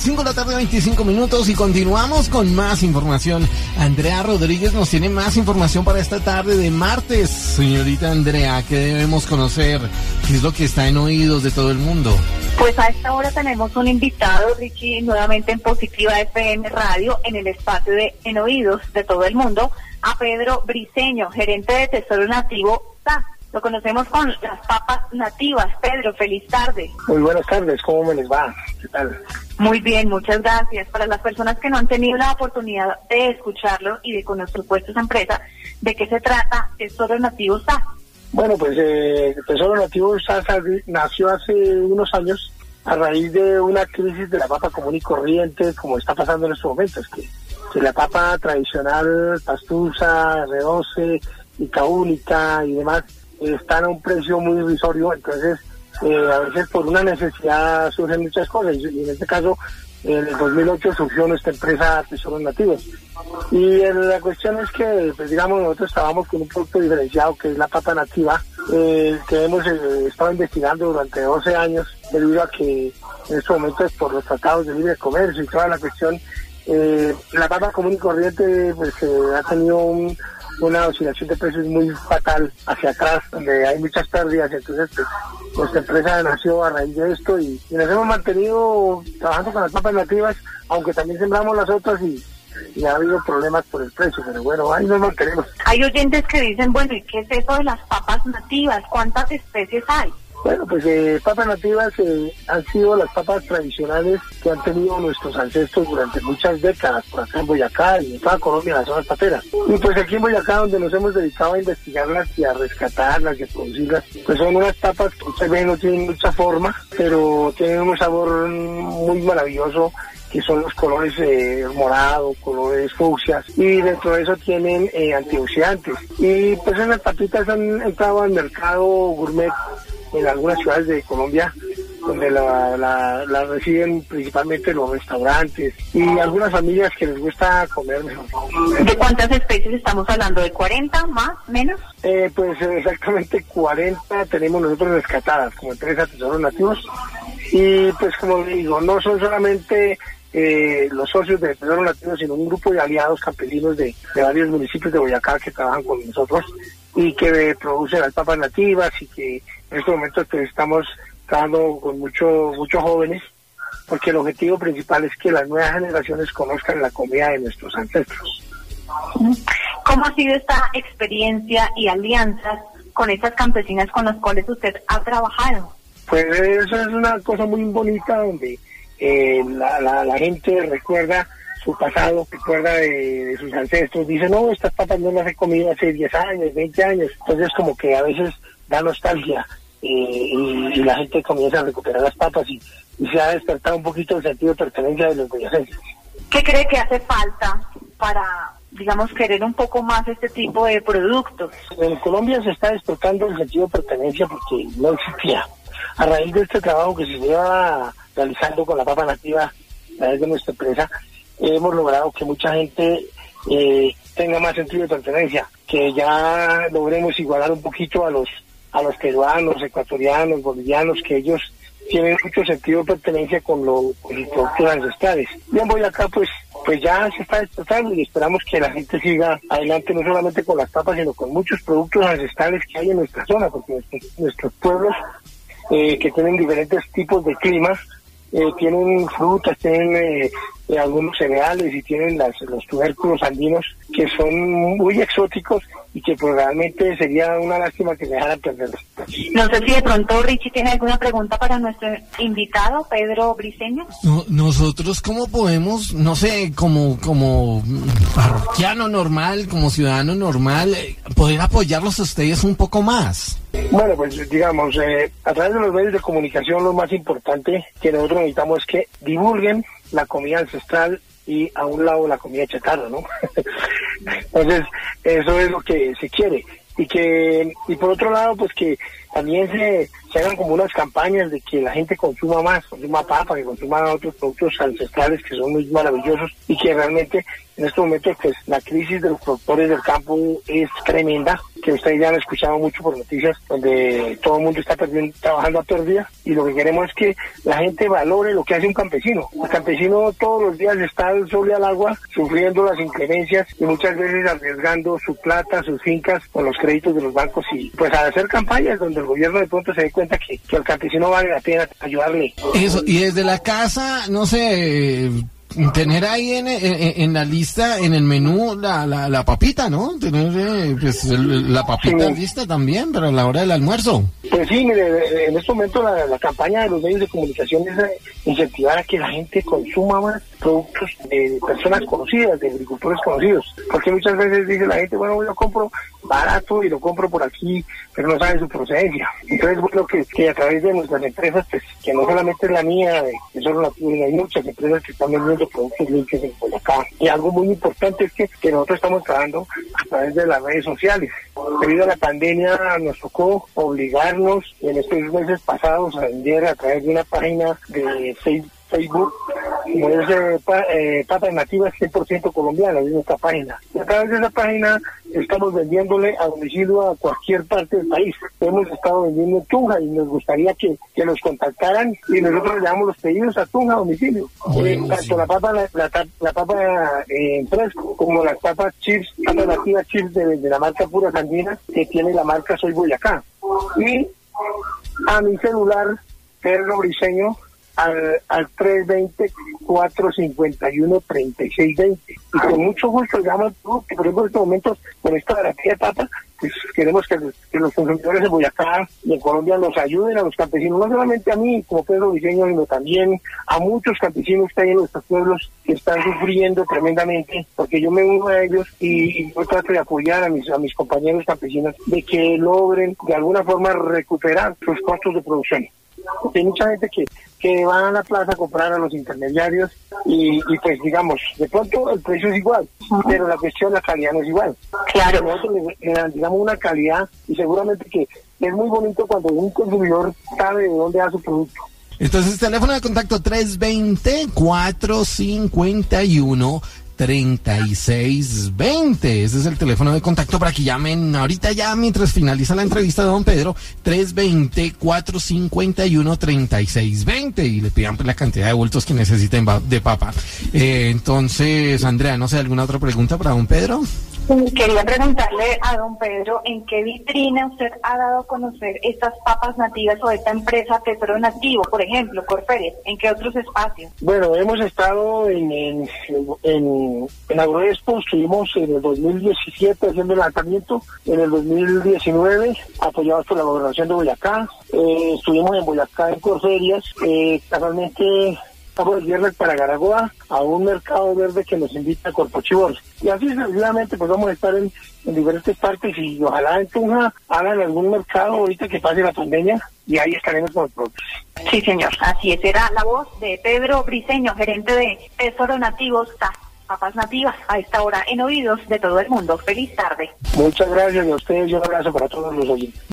5 de la tarde, 25 minutos y continuamos con más información. Andrea Rodríguez nos tiene más información para esta tarde de martes. Señorita Andrea, ¿qué debemos conocer? ¿Qué es lo que está en oídos de todo el mundo? Pues a esta hora tenemos un invitado, Richie, nuevamente en Positiva FM Radio, en el espacio de En Oídos de todo el mundo, a Pedro Briseño, gerente de Tesoro Nativo SA. Lo conocemos con las papas nativas. Pedro, feliz tarde. Muy buenas tardes, ¿cómo me les va? ¿Qué tal? Muy bien, muchas gracias. Para las personas que no han tenido la oportunidad de escucharlo y de conocer pues esta empresa, ¿de qué se trata Tesoro Nativo SA? Bueno, pues eh, Tesoro Nativo SA nació hace unos años a raíz de una crisis de la papa común y corriente, como está pasando en estos momentos, que, que la papa tradicional, pastusa, R12, ica única y demás, están a un precio muy irrisorio, entonces eh, a veces por una necesidad surgen muchas cosas, y en este caso en el 2008 surgió nuestra empresa Tesoros Nativos. Y la cuestión es que, pues, digamos, nosotros estábamos con un producto diferenciado que es la papa nativa, eh, que hemos eh, estado investigando durante 12 años, debido a que en estos momentos por los tratados de libre comercio y toda la cuestión, la papa común y corriente pues ha tenido un, una oscilación de precios muy fatal hacia atrás, donde hay muchas pérdidas. Entonces, pues, nuestra empresa nació a raíz de esto y, nos hemos mantenido trabajando con las papas nativas, aunque también sembramos las otras y, y ha habido problemas por el precio, pero bueno, ahí nos mantenemos. Hay oyentes que dicen, bueno, ¿y qué es eso de las papas nativas? ¿Cuántas especies hay? Bueno, pues eh, papas nativas eh, han sido las papas tradicionales que han tenido nuestros ancestros durante muchas décadas, por acá en Boyacá y en toda Colombia, en la zona pateras. Y pues aquí en Boyacá, donde nos hemos dedicado a investigarlas y a rescatarlas y a producirlas, pues son unas papas que ustedes ven no tienen mucha forma, pero tienen un sabor muy maravilloso que son los colores eh, morado, colores fucsias, y dentro de eso tienen eh, antioxidantes. Y pues esas papitas han entrado al mercado gourmet en algunas ciudades de Colombia donde la, la, reciben principalmente los restaurantes y algunas familias que les gusta comer mejor. ¿De cuántas especies estamos hablando? ¿De 40 más, menos? Eh, pues exactamente 40 tenemos nosotros rescatadas como empresa tesoros nativos y pues como digo, no son solamente eh, los socios de Tesoros Nativos, sino un grupo de aliados campesinos de, de varios municipios de Boyacá que trabajan con nosotros y que producen las papas nativas y que en estos momentos pues, estamos trabajando con muchos muchos jóvenes porque el objetivo principal es que las nuevas generaciones conozcan la comida de nuestros ancestros. ¿Cómo ha sido esta experiencia y alianzas con estas campesinas con las cuales usted ha trabajado? Pues eso es una cosa muy bonita donde eh, la, la gente recuerda su pasado, recuerda de, de, sus ancestros, dice, no, estas papas no las he comido hace 10 años, 20 años. Entonces como que a veces da nostalgia eh, y, la gente comienza a recuperar las papas y, se ha despertado un poquito el sentido de pertenencia de los boyacenses. ¿Qué cree que hace falta para, digamos, querer un poco más este tipo de productos? En Colombia se está despertando el sentido de pertenencia porque no existía. A raíz de este trabajo que se lleva realizando con la papa nativa a través de nuestra empresa, hemos logrado que mucha gente eh, tenga más sentido de pertenencia, que ya logremos igualar un poquito a los a los peruanos, ecuatorianos, bolivianos, que ellos tienen mucho sentido de pertenencia con, lo, con los productos ancestrales. Y en Boyacá, pues, pues ya se está despertando y esperamos que la gente siga adelante no solamente con las papas, sino con muchos productos ancestrales que hay en nuestra zona, porque nuestros, pueblos eh, que tienen diferentes tipos de climas, eh, tienen frutas, tienen eh, eh, algunos cereales y tienen las, los tubérculos andinos que son muy exóticos y que pues realmente sería una lástima que se dejaran perder. No sé si de pronto Richie tiene alguna pregunta para nuestro invitado, Pedro Briseño. nosotros cómo podemos, no sé, como, como parroquiano normal, como ciudadano normal, poder apoyarlos a ustedes un poco más. Bueno, pues digamos, eh, a través de los medios de comunicación lo más importante que nosotros necesitamos es que divulguen la comida ancestral y a un lado la comida chatarra, ¿no? Entonces, eso es lo que se quiere. Y que y por otro lado, pues que también se, se hagan como unas campañas de que la gente consuma más, consuma papa, que consuma otros productos ancestrales que son muy maravillosos y que realmente en este momento pues la crisis de los productores del campo es tremenda, que ustedes ya han escuchado mucho por noticias, donde todo el mundo está perdiendo, trabajando a pérdida y lo que queremos es que la gente valore lo que hace un campesino. El campesino todos los días está al sol y al agua, sufriendo las inclemencias y muchas veces arriesgando su plata, sus fincas con los créditos de los bancos y pues a hacer campañas donde el gobierno de pronto se dé cuenta que, que al campesino vale la pena ayudarle. Eso, y desde la casa, no sé, tener ahí en, en, en, la lista, en el menú, la, la, la papita, ¿no? Tener eh, pues, el, la papita Sí. lista también para la hora del almuerzo. Pues sí, mire, en este momento la, la campaña de los medios de comunicación es eh, incentivar a que la gente consuma más productos de personas conocidas, de agricultores conocidos. Porque muchas veces dice la gente, bueno, yo compro barato y lo compro por aquí, pero no sabe su procedencia. Entonces, bueno, que, que a través de nuestras empresas, pues que no solamente es la mía, de, que solo la tuya, hay muchas empresas que están vendiendo productos limpios en Boyacá. Y algo muy importante es que, que nosotros estamos trabajando a través de las redes sociales. Debido a la pandemia nos tocó obligarnos en estos meses pasados a vender a través de una página de Face- Facebook, como es pa- eh, Papas Nativas 100% colombianas, es nuestra página. Y a través de esa página estamos vendiéndole a domicilio a cualquier parte del país. Hemos estado vendiendo en Tunja y nos gustaría que, que nos contactaran y nosotros le damos los pedidos a Tunja a domicilio. Buenísimo. Eh, tanto la papa, la, la la papa eh, en fresco como las papas chips, papas nativas chips de, de la marca Pura Sandina que tiene la marca Soy Boyacá. Y a mi celular, Pedro Briseño, al, al 320-451-3620. Y con mucho gusto al producto, por ejemplo, en estos momentos, con esta garantía de papa, pues queremos que, que los consumidores de Boyacá y en Colombia nos ayuden a los campesinos, no solamente a mí como Pedro Briseño, sino también a muchos campesinos que hay en nuestros pueblos que están sufriendo tremendamente, porque yo me uno a ellos y, y yo trato de apoyar a mis, a mis compañeros campesinos de que logren de alguna forma recuperar sus costos de producción. Porque hay mucha gente que, que va a la plaza a comprar a los intermediarios y, y pues digamos, de pronto el precio es igual, pero la cuestión, la calidad no es igual. Claro. Nosotros le, le garantizamos una calidad y seguramente que es muy bonito cuando un consumidor sabe de dónde va su producto. Entonces, teléfono de contacto 320-451. 3620. Ese es el teléfono de contacto para que llamen ahorita ya mientras finaliza la entrevista de don Pedro. 320-451-3620 y le pidan pues, la cantidad de bultos que necesiten de papa. Eh, entonces, Andrea, no sé, ¿alguna otra pregunta para don Pedro? Quería preguntarle a don Pedro en qué vitrina usted ha dado a conocer estas papas nativas o esta empresa Tesoro Nativo, por ejemplo, Corferias, en qué otros espacios. Bueno, hemos estado en, en, en, en estuvimos en el 2017 haciendo el lanzamiento, en el 2019 apoyados por la gobernación de Boyacá, eh, estuvimos en Boyacá en Corferias, eh, casualmente estamos el viernes para Garagoa a un mercado verde que nos invita a Corpochivor. Y así sucesivamente pues vamos a estar en, en diferentes partes y ojalá en Tunja hagan algún mercado ahorita que pase la pandemia y ahí estaremos con productos. Sí, señor. Así es. Era la voz de Pedro Briseño, gerente de Tesoro Nativos, papas nativas, a esta hora en oídos de todo el mundo. Feliz tarde. Muchas gracias a ustedes y un abrazo para todos los oyentes.